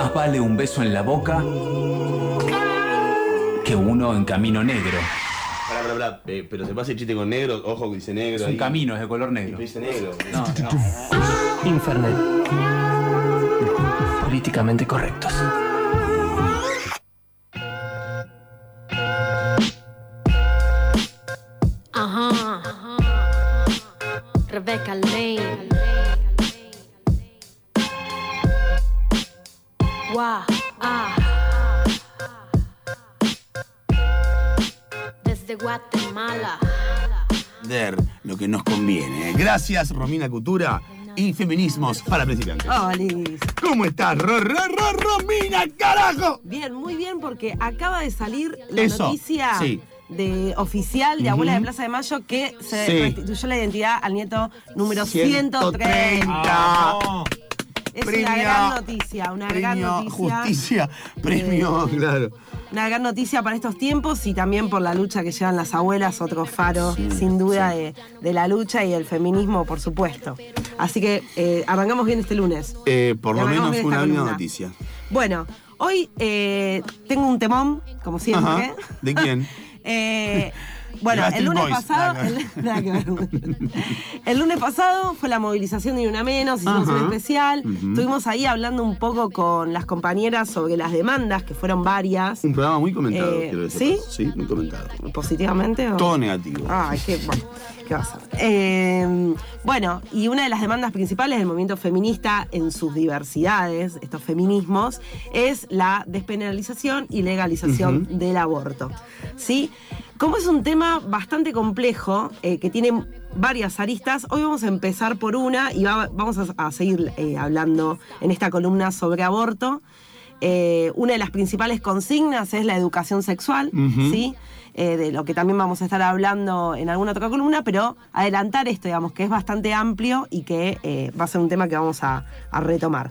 Más vale un beso en la boca que uno en camino negro. Pará, pará, pará. Eh, pero se pasa el chiste con negro, ojo que dice negro. Es un ahí. camino, es de color Y negro. dice negro. No. Políticamente correctos. Gracias, Romina Cultura y Feminismos para Principiantes. Hola, Liz. ¿Cómo estás, Ro, Ro, Ro, Romina, carajo? Bien, muy bien, porque acaba de salir la Eso, noticia sí. de oficial de Abuela de Plaza de Mayo que se Sí. restituyó la identidad al nieto número 130. 130. Es Premio- una gran noticia, una gran noticia. Justicia, premio, Eh, claro. Una gran noticia para estos tiempos y también por la lucha que llevan las abuelas, otro faro, sin duda, de, de la lucha y el feminismo, por supuesto. Así que eh, arrancamos bien este lunes. Eh, por lo menos una buena noticia. Bueno, hoy eh, tengo un temón, como siempre. Ajá. ¿De quién? Bueno, el lunes Boys. pasado. Nada que ver. el- lunes pasado fue la movilización de Una Menos, hicimos Ajá. un especial. Ujú. Estuvimos ahí hablando un poco con las compañeras sobre las demandas, que fueron varias. Un programa muy comentado, Eh, quiero ¿sí? decir. Sí, muy comentado. ¿Positivamente? o- Todo negativo. Ay, qué, bueno, ¿qué va a ser? Eh, bueno, y una de las demandas principales del movimiento feminista en sus diversidades, estos feminismos, es la despenalización y legalización del aborto. ¿Sí? Como es un tema bastante complejo, eh, que tiene varias aristas, hoy vamos a empezar por una y va- vamos a, a seguir eh, hablando en esta columna sobre aborto. Eh, una de las principales consignas es la educación sexual. ¿sí? Eh, de lo que también vamos a estar hablando en alguna otra columna, pero adelantar esto, digamos, que es bastante amplio y que eh, va a ser un tema que vamos a, a retomar.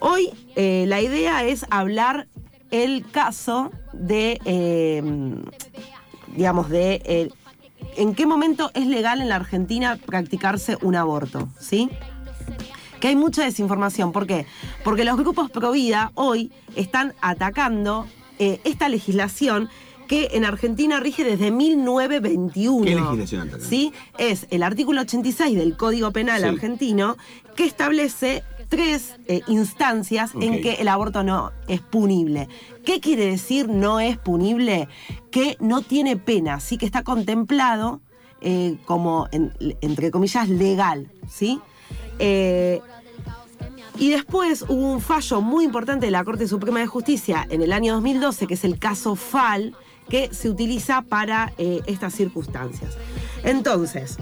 Hoy eh, la idea es hablar el caso de, digamos, de en qué momento es legal en la Argentina practicarse un aborto, ¿sí? que hay mucha desinformación. ¿Por qué? Porque los grupos pro vida hoy están atacando esta legislación que en Argentina rige desde 1921. ¿Qué legislación? ¿Sí? Es el artículo 86 del Código Penal Sí. argentino que establece tres eh, instancias en que el aborto no es punible. ¿Qué quiere decir no es punible? Que no tiene pena, sí que está contemplado eh, como, en- entre comillas, legal, ¿sí? Eh, y después hubo un fallo muy importante de la Corte Suprema de Justicia en el año 2012, que es el caso FAL, que se utiliza para eh, estas circunstancias. Entonces,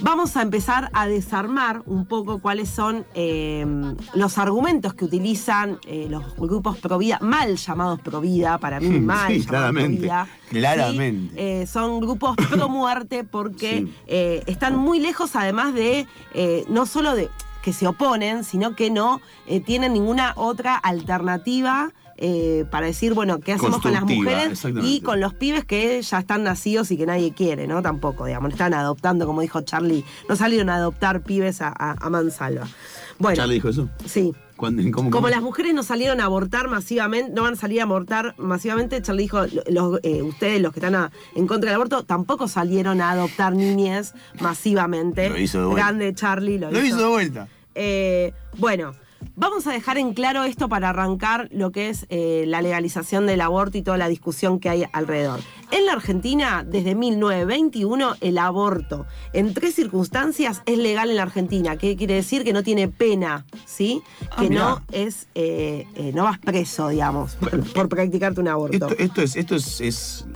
vamos a empezar a desarmar un poco cuáles son eh, los argumentos que utilizan eh, los grupos pro vida, mal llamados pro vida, para mí mal Sí, claramente, pro vida. claramente. ¿sí? Eh, son grupos pro muerte porque Sí. eh, están muy lejos además de, eh, no solo de que se oponen, sino que no eh, tienen ninguna otra alternativa eh, para decir, bueno, ¿qué hacemos con las mujeres y con los pibes que ya están nacidos y que nadie quiere, ¿no? Tampoco, digamos, están adoptando, como dijo Charlie, no salieron a adoptar pibes a, a- a mansalva. Bueno, ¿Ya le dijo eso? sí. ¿Cuándo, cómo, Como las mujeres no salieron a abortar masivamente, no van a salir a abortar masivamente, Charlie dijo, los, eh, ustedes los que están a- en contra del aborto tampoco salieron a adoptar niñas masivamente. Lo hizo de vuelta. Grande Charlie lo, Lo hizo de vuelta. Eh, bueno, vamos a dejar en claro esto para arrancar lo que es eh, la legalización del aborto y toda la discusión que hay alrededor. En la Argentina, desde 1921, el aborto en tres circunstancias es legal en la Argentina. ¿Qué quiere decir? Que no tiene pena, ¿sí? Ah, que mirá. no es, eh, eh, no vas preso, digamos, por, por practicarte un aborto. Esto, esto es, esto es, es,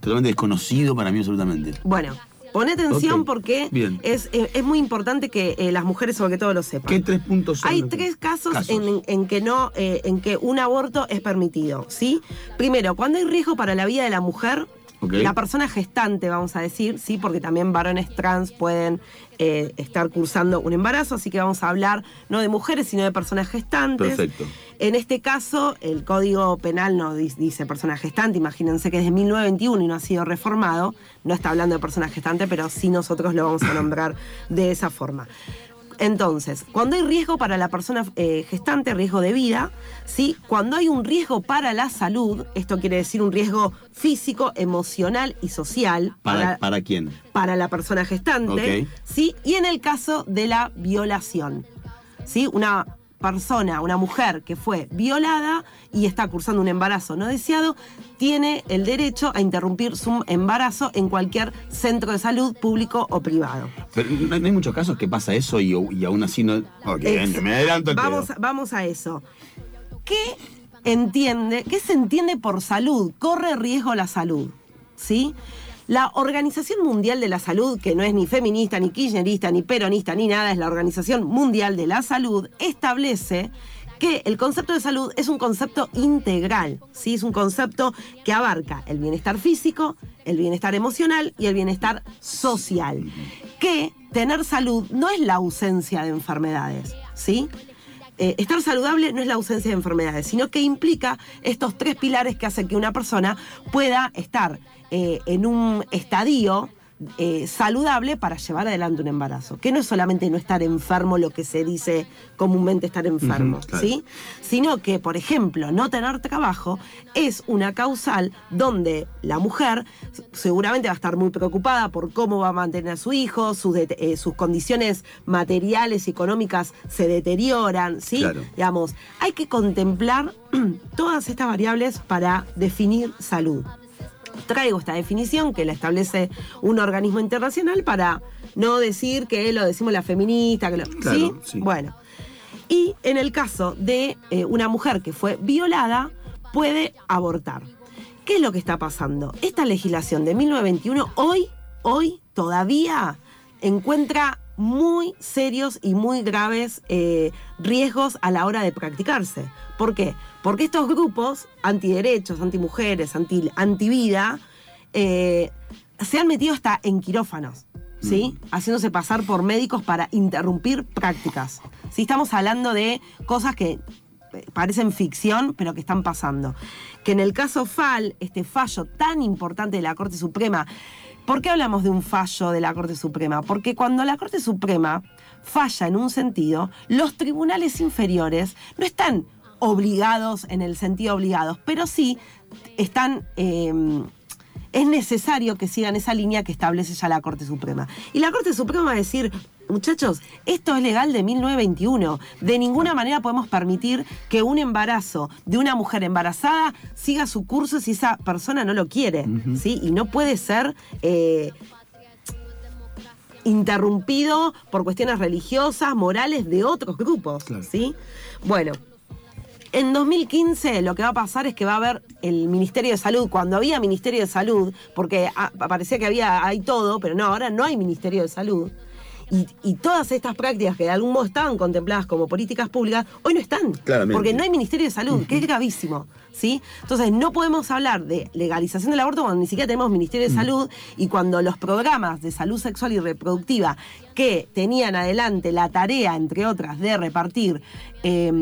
totalmente desconocido para mí absolutamente. Bueno, pon atención porque bien. es, eh, es muy importante que eh, las mujeres sobre todo lo sepan. ¿Qué tres puntos son? Hay tres casos, En, en que no, eh, en que un aborto es permitido, ¿sí? Primero, cuando hay riesgo para la vida de la mujer, La persona gestante, vamos a decir, sí, porque también varones trans pueden eh, estar cursando un embarazo, así que vamos a hablar no de mujeres, sino de personas gestantes. Perfecto. En este caso, el Código Penal no di- dice persona gestante, imagínense que es de 1921 y no ha sido reformado, no está hablando de persona gestante, pero sí nosotros lo vamos a nombrar de esa forma. Entonces, cuando hay riesgo para la persona eh, gestante, riesgo de vida, ¿sí? Cuando hay un riesgo para la salud, esto quiere decir un riesgo físico, emocional y social ¿Para, para quién? para la persona gestante, Ok. ¿sí? Y en el caso de la violación, ¿sí? Una persona, una mujer que fue violada y está cursando un embarazo no deseado, tiene el derecho a interrumpir su embarazo en cualquier centro de salud público o privado. Pero no hay muchos casos que pasa eso y, y aún así no. Ok, Ex- me adelanto el vamos, pedo. vamos a eso. ¿Qué entiende, qué se entiende por salud? Corre riesgo la salud, ¿sí? La Organización Mundial de la Salud, que no es ni feminista, ni kirchnerista, ni peronista, ni nada, es la Organización Mundial de la Salud, establece que el concepto de salud es un concepto integral, ¿sí? Es un concepto que abarca el bienestar físico, el bienestar emocional y el bienestar social. Que tener salud no es la ausencia de enfermedades, ¿sí? Eh, estar saludable no es la ausencia de enfermedades, sino que implica estos tres pilares que hacen que una persona pueda estar eh, en un estadio eh, saludable para llevar adelante un embarazo. Que no es solamente no estar enfermo lo que se dice comúnmente estar enfermo, claro. ¿sí? Sino que, por ejemplo, no tener trabajo es una causal donde la mujer seguramente va a estar muy preocupada por cómo va a mantener a su hijo, sus, eh, sus condiciones materiales y económicas se deterioran, ¿sí? Claro. Digamos, hay que contemplar todas estas variables para definir salud. Traigo esta definición que la establece un organismo internacional para no decir que lo decimos la feminista, que lo- Claro, ¿sí? sí. Bueno. Y en el caso de eh, una mujer que fue violada, puede abortar. ¿Qué es lo que está pasando? Esta legislación de 1921 hoy, hoy todavía encuentra muy serios y muy graves eh, riesgos a la hora de practicarse. ¿Por qué? Porque estos grupos antiderechos, antimujeres, anti, antivida, eh, se han metido hasta en quirófanos, ¿sí? Haciéndose pasar por médicos para interrumpir prácticas. ¿sí? Estamos hablando de cosas que eh, parecen ficción, pero que están pasando. Que en el caso FAL, este fallo tan importante de la Corte Suprema, ¿por qué hablamos de un fallo de la Corte Suprema? Porque cuando la Corte Suprema falla en un sentido, los tribunales inferiores no están obligados en el sentido obligados, pero sí están... eh, es necesario que sigan esa línea que establece ya la Corte Suprema. Y la Corte Suprema va a decir, muchachos, esto es legal de 1921. De ninguna manera podemos permitir que un embarazo de una mujer embarazada siga su curso si esa persona no lo quiere. ¿sí? Y no puede ser... eh, interrumpido por cuestiones religiosas, morales de otros grupos, Claro. ¿sí? Bueno, en 2015 lo que va a pasar es que va a haber el Ministerio de Salud, cuando había Ministerio de Salud, porque parecía que había, hay todo, pero no, ahora no hay Ministerio de Salud. Y, y todas estas prácticas que de algún modo estaban contempladas como políticas públicas, hoy no están. Claramente. Porque no hay Ministerio de Salud, que es gravísimo. ¿sí? Entonces, no podemos hablar de legalización del aborto cuando ni siquiera tenemos Ministerio de Salud y cuando los programas de salud sexual y reproductiva que tenían adelante la tarea, entre otras, de repartir eh,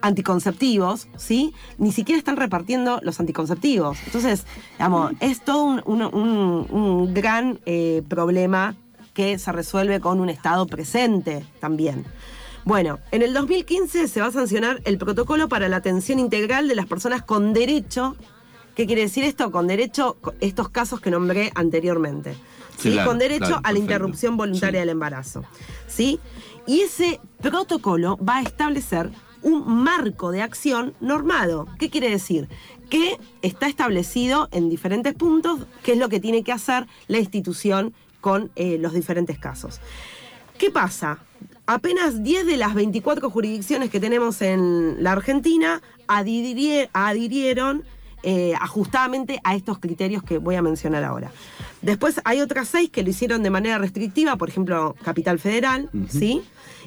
anticonceptivos, ¿sí? Ni siquiera están repartiendo los anticonceptivos. Entonces, digamos, es todo un, un- un- un gran eh, problema que se resuelve con un Estado presente también. Bueno, en el 2015 se va a sancionar el protocolo para la atención integral de las personas con derecho. ¿Qué quiere decir esto? Con derecho, estos casos que nombré anteriormente. Sí, con derecho claro, a la interrupción voluntaria Sí. del embarazo. ¿sí? Y ese protocolo va a establecer un marco de acción normado. ¿Qué quiere decir? Que está establecido en diferentes puntos qué es lo que tiene que hacer la institución con eh, los diferentes casos. ¿Qué pasa? Apenas 10 de las 24 jurisdicciones que tenemos en la Argentina adhirie- adhirieron eh, ajustadamente a estos criterios que voy a mencionar ahora. Después hay otras seis que lo hicieron de manera restrictiva, por ejemplo, Capital Federal, ¿sí?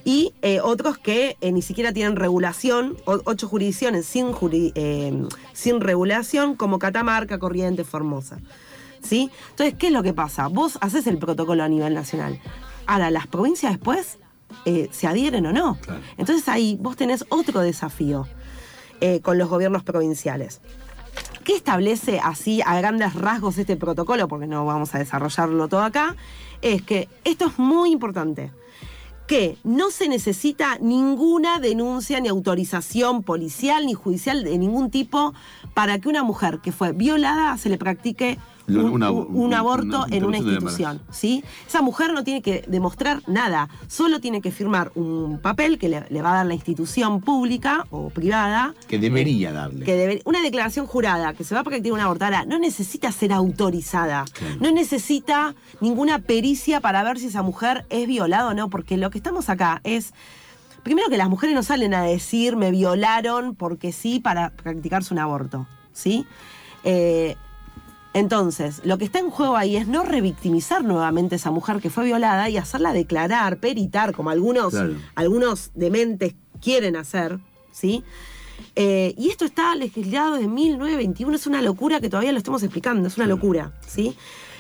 Y eh, otros que eh, ni siquiera tienen regulación, o- ocho jurisdicciones sin, juri- sin regulación, como Catamarca, Corrientes, Formosa. ¿Sí? Entonces, ¿qué es lo que pasa? Vos haces el protocolo a nivel nacional. Ahora, las provincias después eh, se adhieren o no. Claro. Entonces ahí vos tenés otro desafío eh, con los gobiernos provinciales. ¿Qué establece así a grandes rasgos este protocolo? Porque no vamos a desarrollarlo todo acá. Es que esto es muy importante. que no se necesita ninguna denuncia ni autorización policial ni judicial de ningún tipo para que una mujer que fue violada se le practique un, Lo- una- un- un una- aborto una en una institución. ¿sí? Esa mujer no tiene que demostrar nada, solo tiene que firmar un papel que le, le va a dar la institución pública o privada. Que debería darle. Que debe- una declaración jurada que se va a practicar una aborto. Ahora, no necesita ser autorizada, no necesita ninguna pericia para ver si esa mujer es violada o no, porque lo que estamos acá es. Primero que las mujeres no salen a decir me violaron porque sí para practicarse un aborto, ¿sí? Eh, entonces, lo que está en juego ahí es no revictimizar nuevamente a esa mujer que fue violada y hacerla declarar, peritar, como algunos, Claro. algunos dementes quieren hacer, ¿sí? Eh, y esto está legislado de 1921, es una locura que todavía lo estamos explicando, es una locura, ¿sí?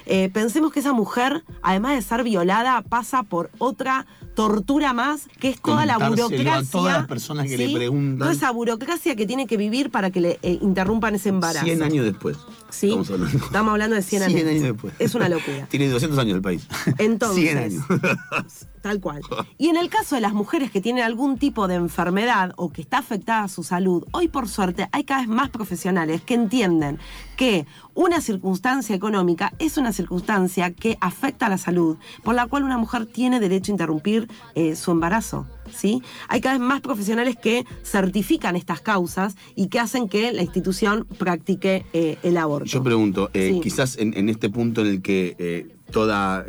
Eh, pensemos que esa mujer, además de ser violada, pasa por otra tortura más, que es toda la Contárselo a burocracia. todas las personas que le preguntan. Toda esa burocracia que tiene que vivir para que le eh, interrumpan ese embarazo. 100 años después. ¿Sí? Estamos hablando. Estamos hablando de 100 años. 100 años después. Es una locura. Tiene 200 años el país. Entonces, 100 años. Tal cual. Y en el caso de las mujeres que tienen algún tipo de enfermedad o que está afectada su salud, hoy por suerte hay cada vez más profesionales que entienden que una circunstancia económica es una circunstancia que afecta a la salud, por la cual una mujer tiene derecho a interrumpir eh, su embarazo. ¿Sí? Hay cada vez más profesionales que certifican estas causas y que hacen que la institución practique eh, el aborto. Yo pregunto, eh, Sí. quizás en, en este punto en el que toda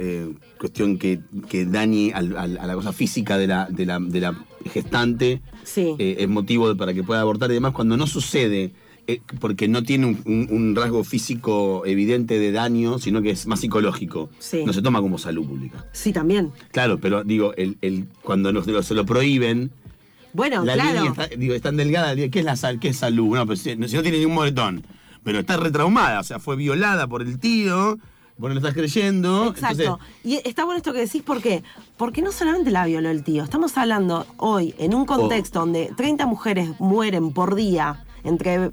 cuestión que, que dañe al- al- a la cosa física de la, de la, de la gestante Sí. es motivo para que pueda abortar y demás, cuando no sucede, porque no tiene un, un- un rasgo físico evidente de daño, sino que es más psicológico, Sí. no se toma como salud pública. Sí, también. Claro, pero digo, el, el- cuando se lo prohíben, Bueno, la claro. línea está, digo, es tan delgada, ¿qué es la sal? ¿Qué es salud? No, pues, si, si no tiene ningún moretón, pero está retraumada, o sea, fue violada por el tío, vos no lo estás creyendo. Exacto. entonces- y está bueno esto que decís, ¿por qué? Porque no solamente la violó el tío, estamos hablando hoy en un contexto donde 30 mujeres mueren por día. Entre,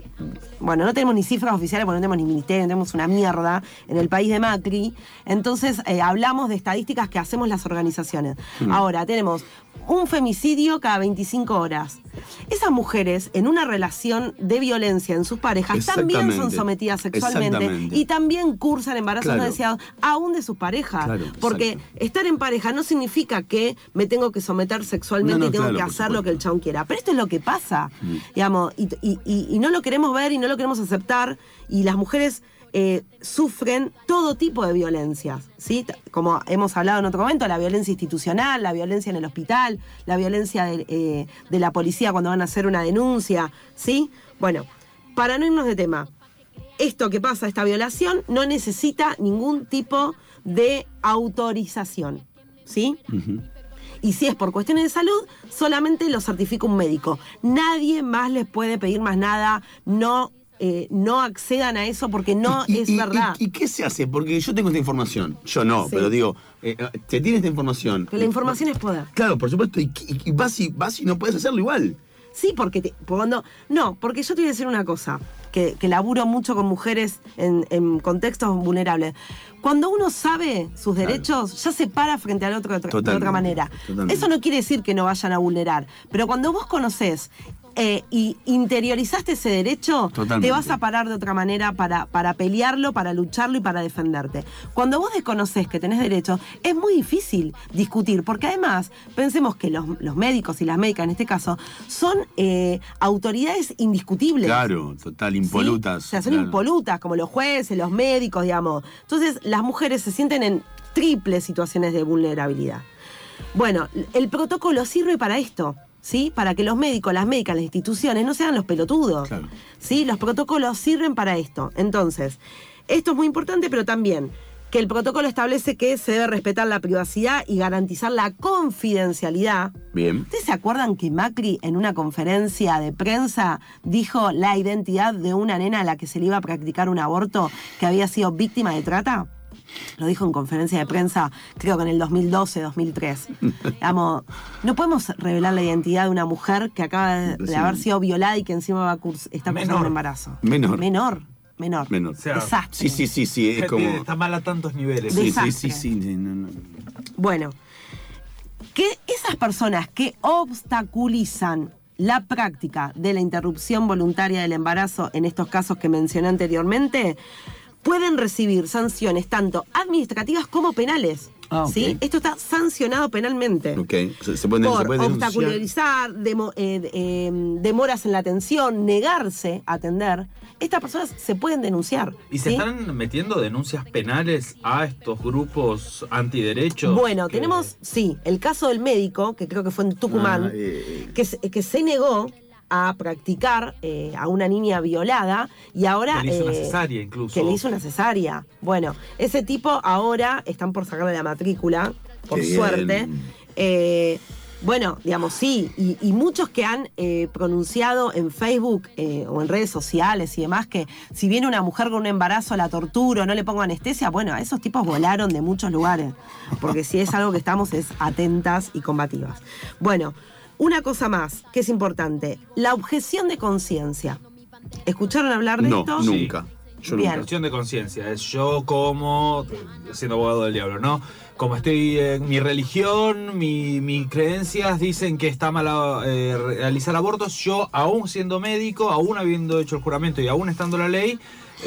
bueno, no tenemos ni cifras oficiales porque no tenemos ni ministerio, no tenemos una mierda en el país de Macri. Entonces, eh, hablamos de estadísticas que hacemos las organizaciones. Mm. Ahora, tenemos un femicidio cada 25 horas. Esas mujeres en una relación de violencia en sus parejas también son sometidas sexualmente y también cursan embarazos Claro. no deseados aún de sus parejas. Claro, porque exacto. estar en pareja no significa que me tengo que someter sexualmente No, no, y tengo claro, que hacer lo que el chabón quiera. Pero esto es lo que pasa, Mm. digamos, y, y- y- y no lo queremos ver y no lo queremos aceptar. Y las mujeres eh, sufren todo tipo de violencias, ¿sí? Como hemos hablado en otro momento, la violencia institucional, la violencia en el hospital, la violencia de, eh, de la policía cuando van a hacer una denuncia, ¿sí? Bueno, para no irnos de tema, esto que pasa, esta violación, no necesita ningún tipo de autorización, ¿sí? Y si es por cuestiones de salud, solamente lo certifica un médico. Nadie más les puede pedir más nada, no, eh, no accedan a eso porque no Y- es y- verdad. Y, y qué se hace? Porque yo tengo esta información. Yo no, Sí. pero digo, eh, se tiene esta información. La información es poder. Claro, por supuesto, y, vas, y vas y no puedes hacerlo igual. Sí, porque te- cuando. No, porque yo te voy a decir una cosa, que, que laburo mucho con mujeres en, en contextos vulnerables. Cuando uno sabe sus derechos, ya se para frente al otro de otra, manera. totalmente. Eso no quiere decir que no vayan a vulnerar, pero cuando vos conoces eh, y interiorizaste ese derecho, Totalmente. te vas a parar de otra manera para, para pelearlo, para lucharlo y para defenderte. Cuando vos desconoces que tenés derechos, es muy difícil discutir, porque además, pensemos que los, los médicos y las médicas en este caso son eh, autoridades indiscutibles. Claro, total, ¿sí? impolutas. O sea, son claro. impolutas, como los jueces, los médicos, digamos. Entonces, las mujeres se sienten en triples situaciones de vulnerabilidad. Bueno, el protocolo sirve para esto, ¿sí? Para que los médicos, las médicas, las instituciones no sean los pelotudos. Claro. ¿Sí? Los protocolos sirven para esto. Entonces, esto es muy importante, pero también que el protocolo establece que se debe respetar la privacidad y garantizar la confidencialidad. Bien. ¿Ustedes se acuerdan que Macri en una conferencia de prensa dijo la identidad de una nena a la que se le iba a practicar un aborto que había sido víctima de trata? Lo dijo en conferencia de prensa, creo que en el 2012, 2003. Digamos, no podemos revelar la identidad de una mujer que acaba de, de haber sido violada y que encima va a curs- está cursando Menor. un embarazo. Menor. Menor. Menor. Menor. O sea, Desastre. Sí, sí, sí, sí, es como... Está mal a tantos niveles. Sí, sí, sí, sí. no, no, no. Bueno, que esas personas que obstaculizan la práctica de la interrupción voluntaria del embarazo, en estos casos que mencioné anteriormente, pueden recibir sanciones tanto administrativas como penales. Ah. ¿sí? Esto está sancionado penalmente. Ok, se, se puede, se Por puede obstaculizar, demo- eh, eh, demoras en la atención, negarse a atender, estas personas se pueden denunciar. ¿Y se están metiendo denuncias penales a estos grupos antiderechos? Bueno, que- tenemos, sí, el caso del médico, que creo que fue en Tucumán, Ah, eh, que, se, que se negó a practicar eh, a una niña violada y ahora... Que le hizo una eh, cesárea incluso. Que le hizo una cesárea. Bueno, ese tipo ahora están por sacarle la matrícula, por Qué suerte. Eh, bueno, digamos, sí, y, y muchos que han eh, pronunciado en Facebook eh, o en redes sociales y demás que si viene una mujer con un embarazo la torturo, no le pongo anestesia, bueno, esos tipos volaron de muchos lugares, porque si es algo que estamos es atentas y combativas. Bueno, una cosa más que es importante, la objeción de conciencia. ¿Escucharon hablar de no, esto? nunca. Yo Bien. Objeción de conciencia, es yo como, siendo abogado del diablo, ¿no? Como estoy en mi religión, mi- mis creencias dicen que está mal eh, realizar abortos, yo aún siendo médico, aún habiendo hecho el juramento y aún estando la ley, eh,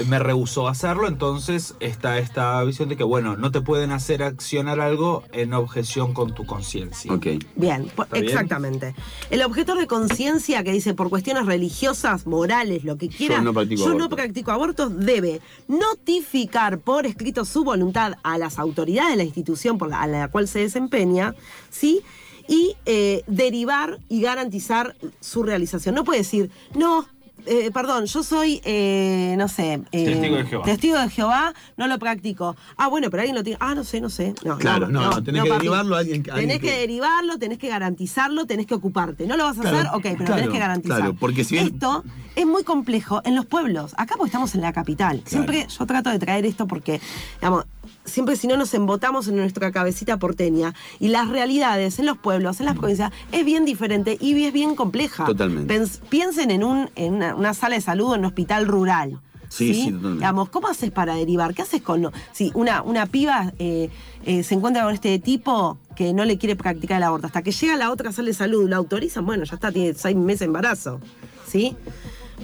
me rehusó a hacerlo, entonces está esta visión de que, bueno, no te pueden hacer accionar algo en objeción con tu conciencia. Ok. Bien, po- ¿Está bien? exactamente. El objetor de conciencia que dice por cuestiones religiosas, morales, lo que quiera, no practico yo no practico abortos, debe notificar por escrito su voluntad a las autoridades de la institución por la, a la cual se desempeña, ¿sí? Y eh, derivar y garantizar su realización. No puede decir, no. Eh, perdón, yo soy, eh, no sé. eh, Testigo de Jehová. Testigo de Jehová, no lo practico. Ah, bueno, pero alguien lo tiene. Ah, no sé, no sé. No, Claro, no, no, tenés que papi. derivarlo a alguien que- Tenés alguien que que- derivarlo, tenés que garantizarlo, tenés que ocuparte. ¿No lo vas a Claro, hacer? Ok, pero claro, tenés que garantizar. claro, porque si bien- Esto es muy complejo en los pueblos. Acá porque estamos en la capital. Siempre yo trato de traer esto porque, digamos, siempre si no nos embotamos en nuestra cabecita porteña y las realidades en los pueblos, en las provincias, es bien diferente y es bien compleja. Totalmente. Pens- piensen en, un, en una, una sala de salud en un hospital rural. Sí, sí, totalmente. Digamos, ¿cómo haces para derivar? ¿Qué haces con.? Si una, una piba eh, eh, se encuentra con este tipo que no le quiere practicar el aborto, hasta que llega a la otra sala de salud, lo autorizan, bueno, ya está, tiene seis meses de embarazo. ¿Sí?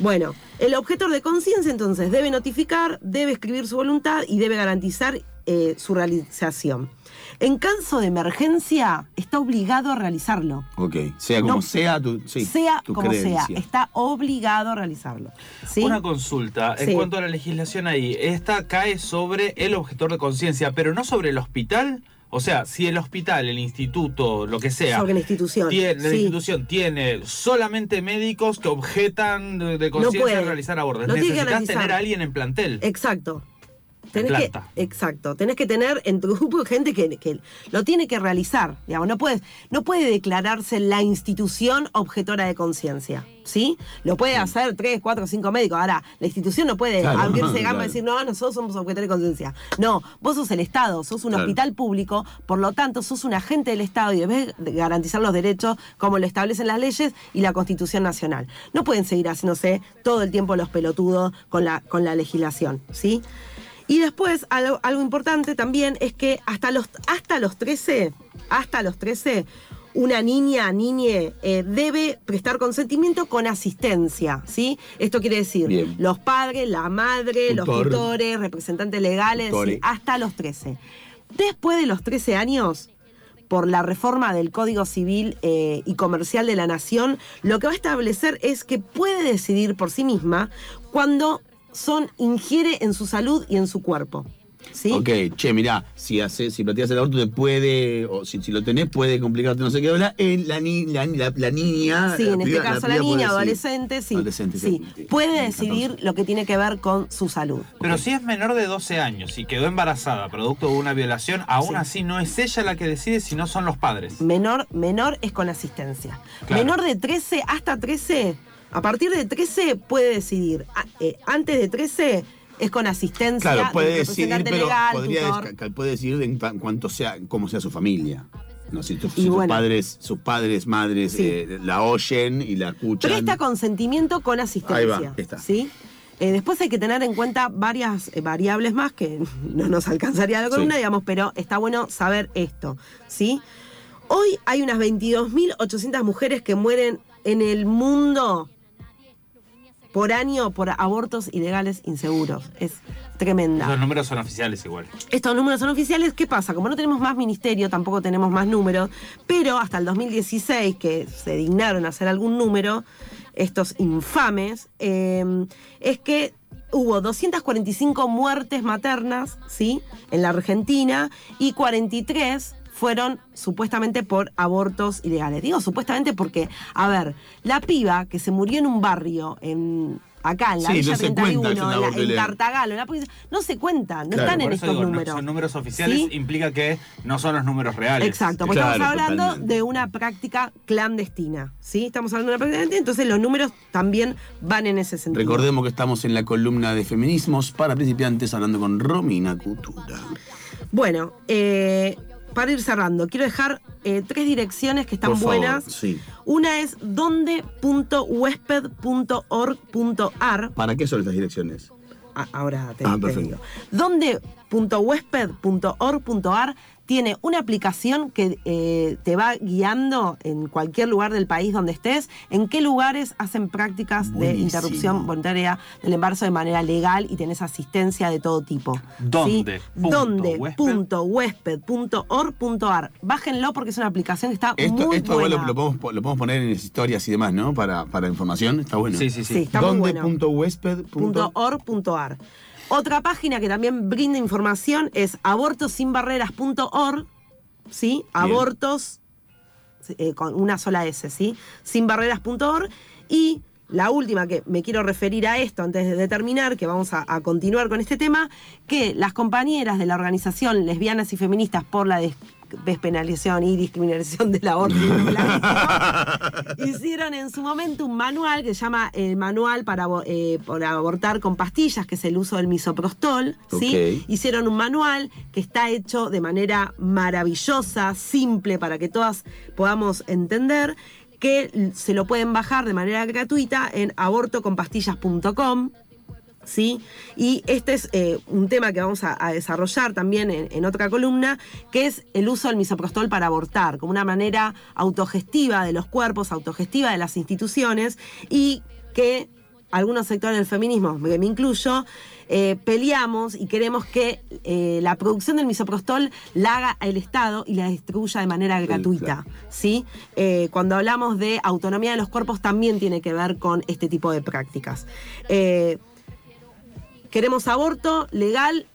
Bueno, el objetor de conciencia entonces debe notificar, debe escribir su voluntad y debe garantizar eh, su realización. En caso de emergencia, está obligado a realizarlo. Ok. Sea como No. sea tu, sí, sea tu como creencia. sea, está obligado a realizarlo. ¿sí? Una consulta en Sí. cuanto a la legislación ahí. Esta cae sobre el objetor de conciencia, pero no sobre el hospital. O sea, si el hospital, el instituto, lo que sea, Sobre la institución. tiene, la sí. institución tiene solamente médicos que objetan de, de conciencia de realizar abortos. Que Necesitas tener a alguien en plantel. Exacto. Tenés que, planta. exacto. Tenés que tener en tu grupo gente que, que lo tiene que realizar. Digamos, no, puedes, no puede declararse la institución objetora de conciencia. ¿Sí? Lo puede hacer tres, cuatro, cinco médicos. Ahora, la institución no puede Claro, abrirse de claro. y decir, no, nosotros somos objetores de conciencia. No, vos sos el Estado, sos un Claro. hospital público, por lo tanto, sos un agente del Estado y debes de garantizar los derechos como lo establecen las leyes y la Constitución Nacional. No pueden seguir haciéndose todo el tiempo los pelotudos con la, con la legislación, ¿sí? Y después, algo, algo importante también es que hasta los, hasta los 13, hasta los 13, una niña, niñe, eh, debe prestar consentimiento con asistencia, ¿sí? Esto quiere decir, Bien. los padres, la madre, los Tutor. tutores, representantes legales, sí, hasta los 13. Después de los 13 años, por la reforma del Código Civil eh, y Comercial de la Nación, lo que va a establecer es que puede decidir por sí misma cuando son ingiere en su salud y en su cuerpo. ¿Sí? Ok, che, mirá, si hace, si practicas el aborto te puede, o si, si lo tenés, puede complicarte no sé qué, bla, eh, la, ni- la, la- la niña. Sí, en este piba- caso la, niña, decidir. adolescente, sí. Adolescente, sí. sí. Puede decidir 14. lo que tiene que ver con su salud. Pero si es menor de 12 años y quedó embarazada producto de una violación, aún Sí. así no es ella la que decide, sino son los padres. Menor, menor es con asistencia. Claro. Menor de 13 hasta 13, a partir de 13 puede decidir. A- eh, antes de 13 es con asistencia. Claro, puede decidir, pero legal, podría puede decidir en cuanto sea, cómo sea su familia. No, si, tu- sus padres, sus padres, madres Sí. eh, la oyen y la escuchan. Presta consentimiento con asistencia. Ahí va, está. ¿sí? Eh, después hay que tener en cuenta varias eh, variables más que no nos alcanzaría la columna, Sí. digamos, pero está bueno saber esto, ¿sí? Hoy hay unas 22.800 mujeres que mueren en el mundo por año por abortos ilegales inseguros. Es tremenda. Los números son oficiales igual. Estos números son oficiales. ¿Qué pasa? Como no tenemos más ministerio, tampoco tenemos más números, pero hasta el 2016, que se dignaron a hacer algún número, estos infames, eh, es que hubo 245 muertes maternas, ¿sí? En la Argentina y 43 fueron supuestamente por abortos ilegales. Digo supuestamente porque, a ver, la piba que se murió en un barrio, en acá en la Sí, Villa no se 31, cuenta que es un en, la- en ilegal. Tartagalo, en la provincia, no se cuentan, no Claro, están en estos digo, no, números. son números oficiales, ¿Sí? implica que no son los números reales. Exacto, porque Claro, estamos hablando totalmente. de una práctica clandestina, ¿sí? Estamos hablando de una práctica clandestina, entonces los números también van en ese sentido. Recordemos que estamos en la columna de feminismos para principiantes hablando con Romina Cultura. Bueno, eh, para ir cerrando, quiero dejar eh, tres direcciones que están Por favor, buenas. sí. Una es donde.huésped.org.ar. ¿Para qué son estas direcciones? Ah, ahora te, Ah, te perfecto. digo. Donde.huésped.org.ar tiene una aplicación que eh, te va guiando en cualquier lugar del país donde estés, en qué lugares hacen prácticas de interrupción voluntaria del embarazo de manera legal y tenés asistencia de todo tipo. ¿Dónde? ¿Sí? Punto huésped. Punto huésped.org.ar. Bájenlo porque es una aplicación que está Esto, muy esto igual buena. lo, lo podemos, po- lo podemos poner en las historias y demás, ¿no? Para, para información, está bueno. Sí, sí, sí. Sí, está muy ¿Dónde bueno. punto huésped punto- .org.ar. Otra página que también brinda información es abortosinbarreras.org, ¿sí? Abortos, eh, con una sola S, ¿sí? Sinbarreras.org. Y la última que me quiero referir a esto antes de terminar, que vamos a, a continuar con este tema, que las compañeras de la organización Lesbianas y Feministas por la despenalización y discriminación del aborto y hicieron en su momento un manual que se llama el manual para, eh, para abortar con pastillas, que es el uso del misoprostol. Hicieron un manual que está hecho de manera maravillosa, simple, para que todas podamos entender que se lo pueden bajar de manera gratuita en abortoconpastillas.com. ¿sí? Y este es eh, un tema que vamos a, a desarrollar también en, en otra columna, que es el uso del misoprostol para abortar, como una manera autogestiva de los cuerpos, autogestiva de las instituciones, y que algunos sectores del feminismo, que me incluyo, eh, peleamos y queremos que eh, la producción del misoprostol la haga el Estado y la distribuya de manera gratuita. ¿sí? Eh, cuando hablamos de autonomía de los cuerpos también tiene que ver con este tipo de prácticas. Queremos aborto legal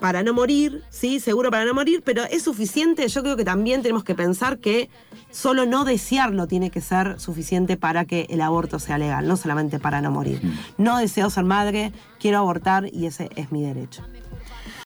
para no morir, sí, seguro para no morir, pero es suficiente. Yo creo que también tenemos que pensar que solo no desearlo tiene que ser suficiente para que el aborto sea legal, no solamente para no morir. No deseo ser madre, quiero abortar y ese es mi derecho.